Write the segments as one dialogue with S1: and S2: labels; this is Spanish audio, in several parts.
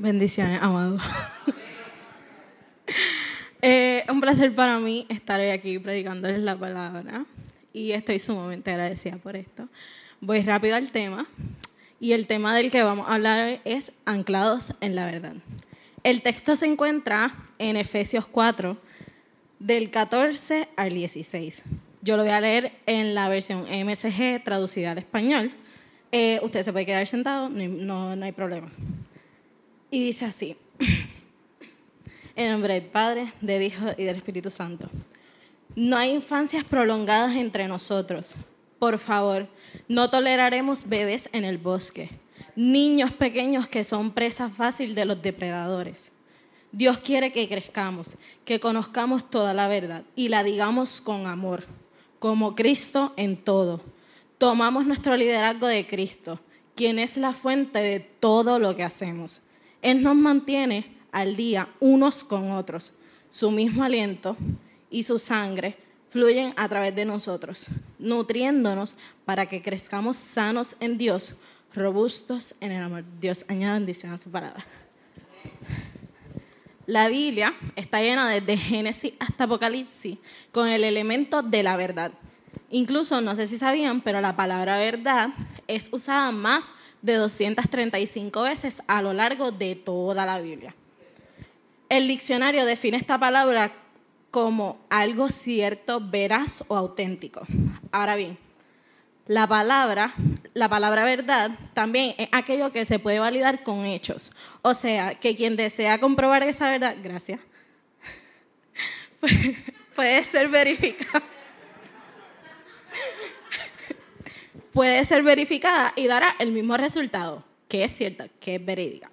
S1: Bendiciones, amado. Eh, un placer para mí estar hoy aquí predicándoles la palabra y estoy sumamente agradecida por esto. Voy rápido al tema y el tema del que vamos a hablar hoy es anclados en la verdad. El texto se encuentra en Efesios 4, del 14 al 16. Yo lo voy a leer en la versión MSG traducida al español. Eh, usted se puede quedar sentado, no, no hay problema. Y dice así, en nombre del Padre, del Hijo y del Espíritu Santo. No hay infancias prolongadas entre nosotros. Por favor, no toleraremos bebés en el bosque, niños pequeños que son presa fácil de los depredadores. Dios quiere que crezcamos, que conozcamos toda la verdad y la digamos con amor, como Cristo en todo. Tomamos nuestro liderazgo de Cristo, quien es la fuente de todo lo que hacemos. Él nos mantiene al día unos con otros. Su mismo aliento y su sangre fluyen a través de nosotros, nutriéndonos para que crezcamos sanos en Dios, robustos en el amor. Dios añade bendición a su palabra. La Biblia está llena desde Génesis hasta Apocalipsis con el elemento de la verdad. Incluso, no sé si sabían, pero la palabra verdad es usada más de 235 veces a lo largo de toda la Biblia. El diccionario define esta palabra como algo cierto, veraz o auténtico. Ahora bien, la palabra, la palabra verdad también es aquello que se puede validar con hechos. O sea, que quien desea comprobar esa verdad, gracias, puede ser verificado puede ser verificada y dará el mismo resultado, que es cierta, que es verídica.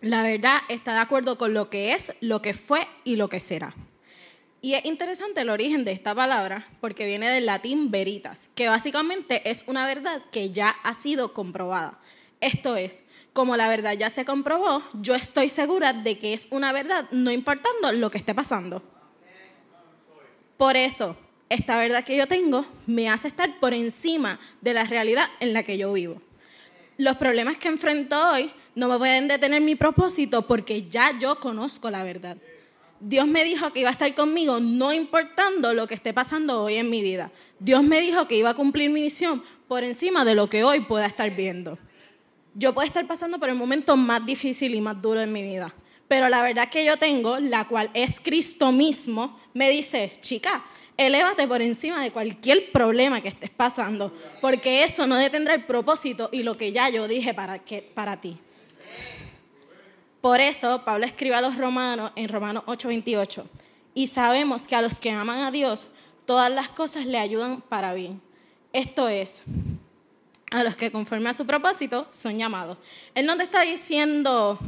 S1: La verdad está de acuerdo con lo que es, lo que fue y lo que será. Y es interesante el origen de esta palabra porque viene del latín veritas, que básicamente es una verdad que ya ha sido comprobada. Esto es, como la verdad ya se comprobó, yo estoy segura de que es una verdad, no importando lo que esté pasando. Por eso, esta verdad que yo tengo me hace estar por encima de la realidad en la que yo vivo. Los problemas que enfrento hoy no me pueden detener mi propósito porque ya yo conozco la verdad. Dios me dijo que iba a estar conmigo no importando lo que esté pasando hoy en mi vida. Dios me dijo que iba a cumplir mi misión por encima de lo que hoy pueda estar viendo. Yo puedo estar pasando por el momento más difícil y más duro en mi vida, pero la verdad que yo tengo, la cual es Cristo mismo, me dice, chica, Elévate por encima de cualquier problema que estés pasando, porque eso no detendrá el propósito y lo que ya yo dije para, que, para ti. Por eso Pablo escribe a los romanos en Romanos 8:28, y sabemos que a los que aman a Dios, todas las cosas le ayudan para bien. Esto es, a los que conforme a su propósito son llamados. Él no te está diciendo,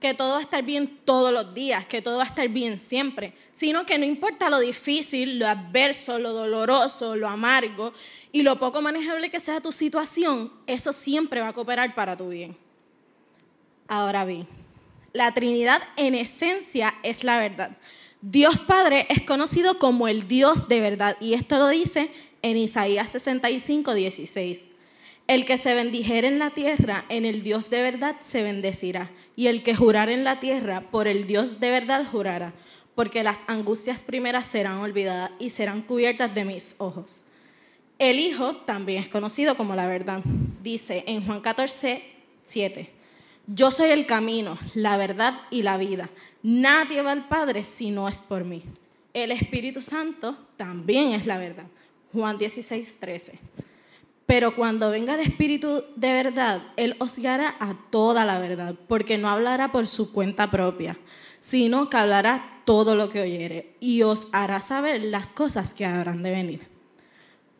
S1: que todo va a estar bien todos los días, que todo va a estar bien siempre, sino que no importa lo difícil, lo adverso, lo doloroso, lo amargo y lo poco manejable que sea tu situación, eso siempre va a cooperar para tu bien. Ahora bien, la Trinidad en esencia es la verdad. Dios Padre es conocido como el Dios de verdad y esto lo dice en Isaías 65, 16. El que se bendijera en la tierra, en el Dios de verdad se bendecirá. Y el que jurar en la tierra, por el Dios de verdad jurará. Porque las angustias primeras serán olvidadas y serán cubiertas de mis ojos. El Hijo también es conocido como la verdad. Dice en Juan 14, 7. Yo soy el camino, la verdad y la vida. Nadie va al Padre si no es por mí. El Espíritu Santo también es la verdad. Juan 16, 13. Pero cuando venga el Espíritu de verdad, Él os guiará a toda la verdad, porque no hablará por su cuenta propia, sino que hablará todo lo que oyere y os hará saber las cosas que habrán de venir.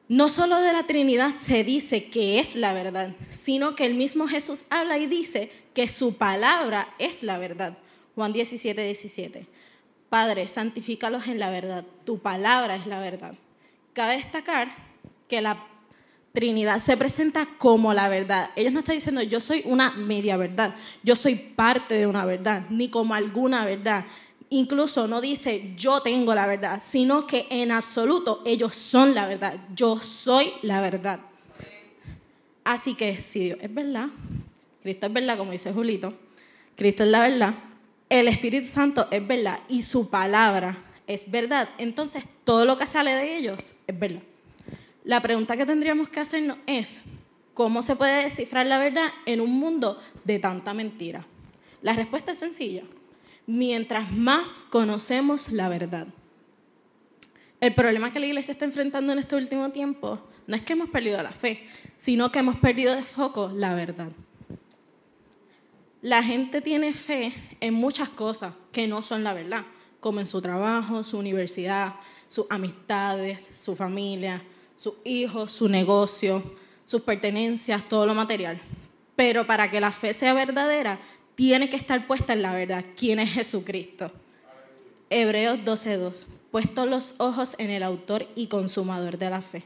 S1: No solo de la Trinidad se dice que es la verdad, sino que el mismo Jesús habla y dice que su palabra es la verdad. Juan 17, 17. Padre, santifícalos en la verdad, tu palabra es la verdad. Cabe destacar que la Trinidad se presenta como la verdad. Ellos no están diciendo yo soy una media verdad, yo soy parte de una verdad, ni como alguna verdad. Incluso no dice yo tengo la verdad, sino que en absoluto ellos son la verdad. Yo soy la verdad. Así que si Dios es verdad, Cristo es verdad, como dice Julito, Cristo es la verdad, el Espíritu Santo es verdad y su palabra es verdad, entonces todo lo que sale de ellos es verdad. La pregunta que tendríamos que hacernos es, ¿cómo se puede descifrar la verdad en un mundo de tanta mentira? La respuesta es sencilla. Mientras más conocemos la verdad. El problema que la iglesia está enfrentando en este último tiempo no es que hemos perdido la fe, sino que hemos perdido de foco la verdad. La gente tiene fe en muchas cosas que no son la verdad, como en su trabajo, su universidad, sus amistades, su familia, sus hijos, su negocio, sus pertenencias, todo lo material. Pero para que la fe sea verdadera, tiene que estar puesta en la verdad. ¿Quién es Jesucristo? Hebreos 12.2. Puestos los ojos en el autor y consumador de la fe.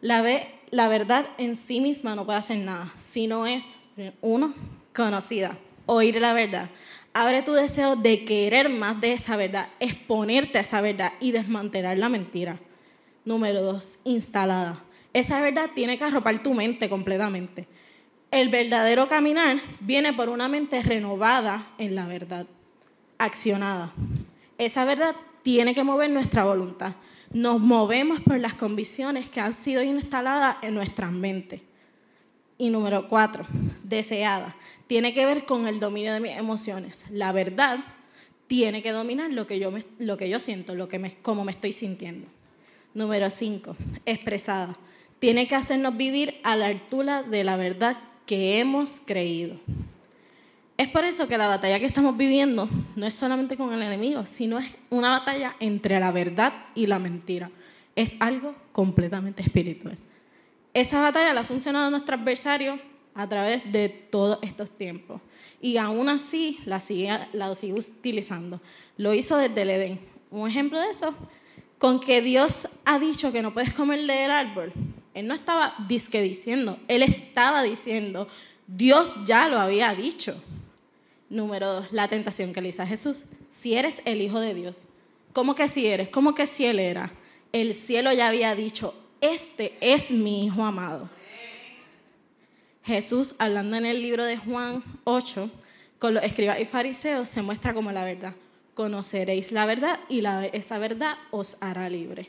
S1: La, la verdad en sí misma no puede hacer nada, sino es, uno, conocida, oír la verdad. Abre tu deseo de querer más de esa verdad, exponerte a esa verdad y desmantelar la mentira. Número dos, instalada. Esa verdad tiene que arropar tu mente completamente. El verdadero caminar viene por una mente renovada en la verdad, accionada. Esa verdad tiene que mover nuestra voluntad. Nos movemos por las convicciones que han sido instaladas en nuestras mentes. Y número cuatro, deseada. Tiene que ver con el dominio de mis emociones. La verdad tiene que dominar lo que yo, lo que yo siento, lo que me, cómo me estoy sintiendo. Número 5, expresada. Tiene que hacernos vivir a la altura de la verdad que hemos creído. Es por eso que la batalla que estamos viviendo no es solamente con el enemigo, sino es una batalla entre la verdad y la mentira. Es algo completamente espiritual. Esa batalla la ha funcionado nuestro adversario a través de todos estos tiempos. Y aún así la sigue, la sigue utilizando. Lo hizo desde el Edén. Un ejemplo de eso con que Dios ha dicho que no puedes comer del árbol. Él no estaba disque diciendo, él estaba diciendo, Dios ya lo había dicho. Número dos, la tentación que le hizo a Jesús. Si eres el Hijo de Dios, ¿cómo que si eres? ¿Cómo que si él era? El cielo ya había dicho, este es mi Hijo amado. Jesús, hablando en el libro de Juan 8, con los escribas y fariseos, se muestra como la verdad conoceréis la verdad y esa verdad os hará libre.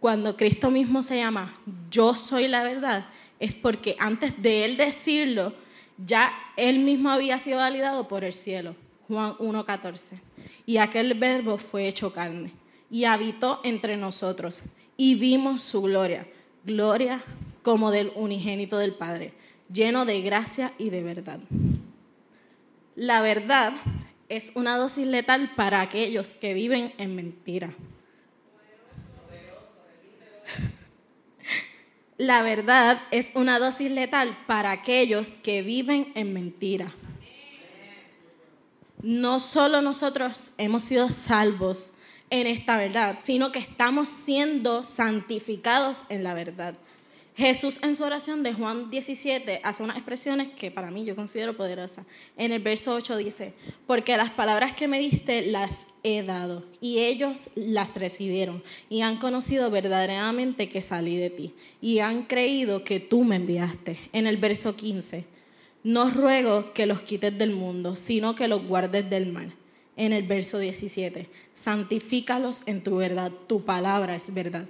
S1: Cuando Cristo mismo se llama yo soy la verdad, es porque antes de él decirlo, ya él mismo había sido validado por el cielo. Juan 1.14. Y aquel verbo fue hecho carne y habitó entre nosotros y vimos su gloria, gloria como del unigénito del Padre, lleno de gracia y de verdad. La verdad es una dosis letal para aquellos que viven en mentira. La verdad es una dosis letal para aquellos que viven en mentira. No solo nosotros hemos sido salvos en esta verdad, sino que estamos siendo santificados en la verdad. Jesús en su oración de Juan 17 hace unas expresiones que para mí yo considero poderosas. En el verso 8 dice, porque las palabras que me diste las he dado y ellos las recibieron y han conocido verdaderamente que salí de ti y han creído que tú me enviaste. En el verso 15, no ruego que los quites del mundo, sino que los guardes del mal. En el verso 17, santifícalos en tu verdad, tu palabra es verdad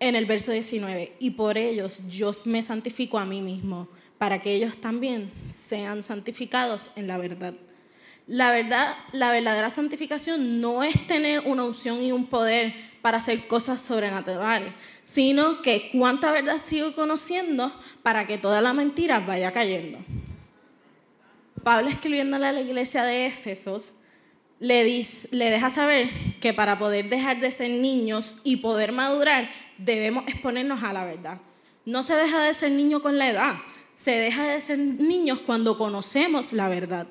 S1: en el verso 19, y por ellos yo me santifico a mí mismo, para que ellos también sean santificados en la verdad. La verdad, la verdadera santificación no es tener una unción y un poder para hacer cosas sobrenaturales, sino que cuánta verdad sigo conociendo para que toda la mentira vaya cayendo. Pablo escribiéndole a la iglesia de Éfesos, le, le deja saber que para poder dejar de ser niños y poder madurar, debemos exponernos a la verdad. No se deja de ser niño con la edad, se deja de ser niños cuando conocemos la verdad.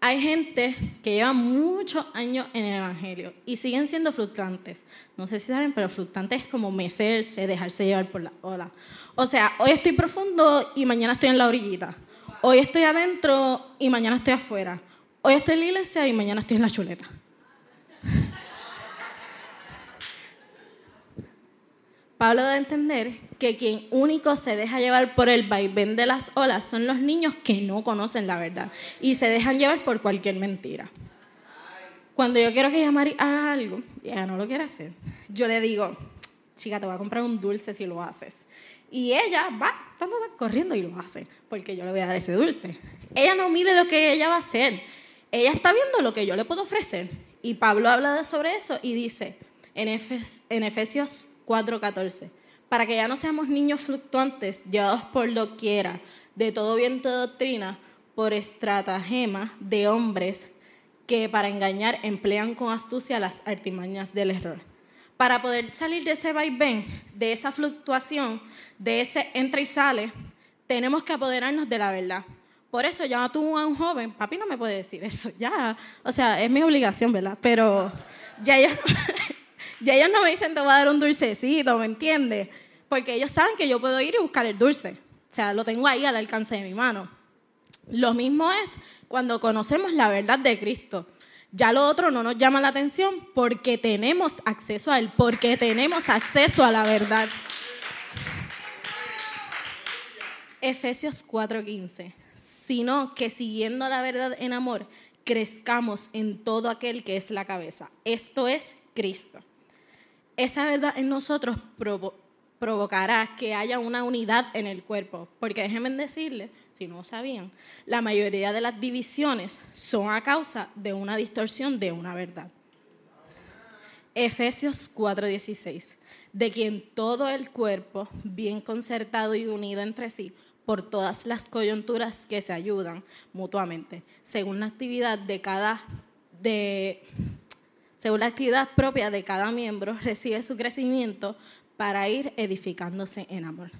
S1: Hay gente que lleva muchos años en el Evangelio y siguen siendo fluctuantes. No sé si saben, pero fluctuantes es como mecerse, dejarse llevar por la ola. O sea, hoy estoy profundo y mañana estoy en la orillita. Hoy estoy adentro y mañana estoy afuera. Hoy estoy en la iglesia y mañana estoy en la chuleta. Pablo da a entender que quien único se deja llevar por el vaivén de las olas son los niños que no conocen la verdad y se dejan llevar por cualquier mentira. Cuando yo quiero que ella haga algo y ella no lo quiere hacer, yo le digo, chica, te voy a comprar un dulce si lo haces. Y ella va corriendo y lo hace, porque yo le voy a dar ese dulce. Ella no mide lo que ella va a hacer, ella está viendo lo que yo le puedo ofrecer. Y Pablo habla sobre eso y dice en, Efesios 4:14, para que ya no seamos niños fluctuantes, llevados por lo quiera, de todo viento de doctrina, por estratagema de hombres que para engañar emplean con astucia las artimañas del error. Para poder salir de ese vaivén, de esa fluctuación, de ese entra y sale, tenemos que apoderarnos de la verdad. Por eso ya tú a un joven, papi no me puede decir eso, ya, o sea, es mi obligación, ¿verdad? Pero ya ya ya ellos no me dicen, te voy a dar un dulcecito, ¿me entiendes? Porque ellos saben que yo puedo ir y buscar el dulce. O sea, lo tengo ahí al alcance de mi mano. Lo mismo es cuando conocemos la verdad de Cristo. Ya lo otro no nos llama la atención porque tenemos acceso a Él, porque tenemos acceso a la verdad. Efesios 4:15, sino que siguiendo la verdad en amor, crezcamos en todo aquel que es la cabeza. Esto es Cristo esa verdad en nosotros provocará que haya una unidad en el cuerpo. Porque déjenme decirles, si no sabían, la mayoría de las divisiones son a causa de una distorsión de una verdad. Efesios 4:16, de quien todo el cuerpo, bien concertado y unido entre sí, por todas las coyunturas que se ayudan mutuamente, según la actividad de cada de según la actividad propia de cada miembro, recibe su crecimiento para ir edificándose en amor.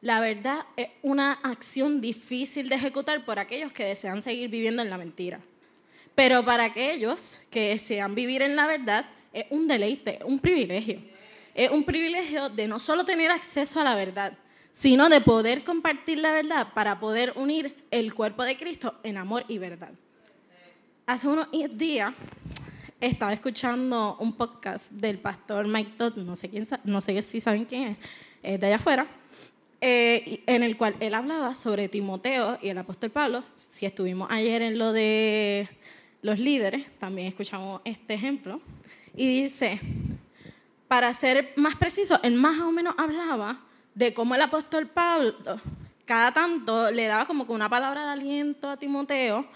S1: La verdad es una acción difícil de ejecutar por aquellos que desean seguir viviendo en la mentira. Pero para aquellos que desean vivir en la verdad, es un deleite, un privilegio. Es un privilegio de no solo tener acceso a la verdad, sino de poder compartir la verdad para poder unir el cuerpo de Cristo en amor y verdad. Hace unos días estaba escuchando un podcast del pastor Mike Todd, no sé, quién, no sé si saben quién es, de allá afuera, eh, en el cual él hablaba sobre Timoteo y el apóstol Pablo. Si estuvimos ayer en lo de los líderes, también escuchamos este ejemplo. Y dice, para ser más preciso, él más o menos hablaba de cómo el apóstol Pablo cada tanto le daba como que una palabra de aliento a Timoteo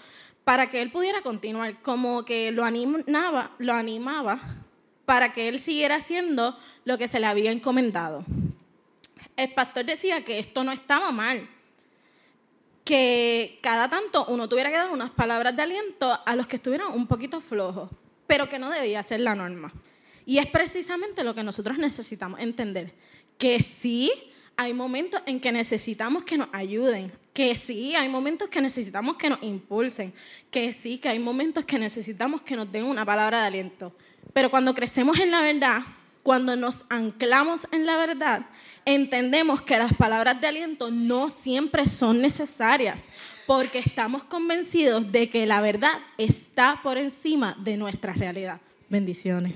S1: para que él pudiera continuar, como que lo animaba, lo animaba para que él siguiera haciendo lo que se le había encomendado. El pastor decía que esto no estaba mal, que cada tanto uno tuviera que dar unas palabras de aliento a los que estuvieran un poquito flojos, pero que no debía ser la norma. Y es precisamente lo que nosotros necesitamos entender, que sí hay momentos en que necesitamos que nos ayuden, que sí, hay momentos que necesitamos que nos impulsen, que sí, que hay momentos que necesitamos que nos den una palabra de aliento. Pero cuando crecemos en la verdad, cuando nos anclamos en la verdad, entendemos que las palabras de aliento no siempre son necesarias, porque estamos convencidos de que la verdad está por encima de nuestra realidad. Bendiciones.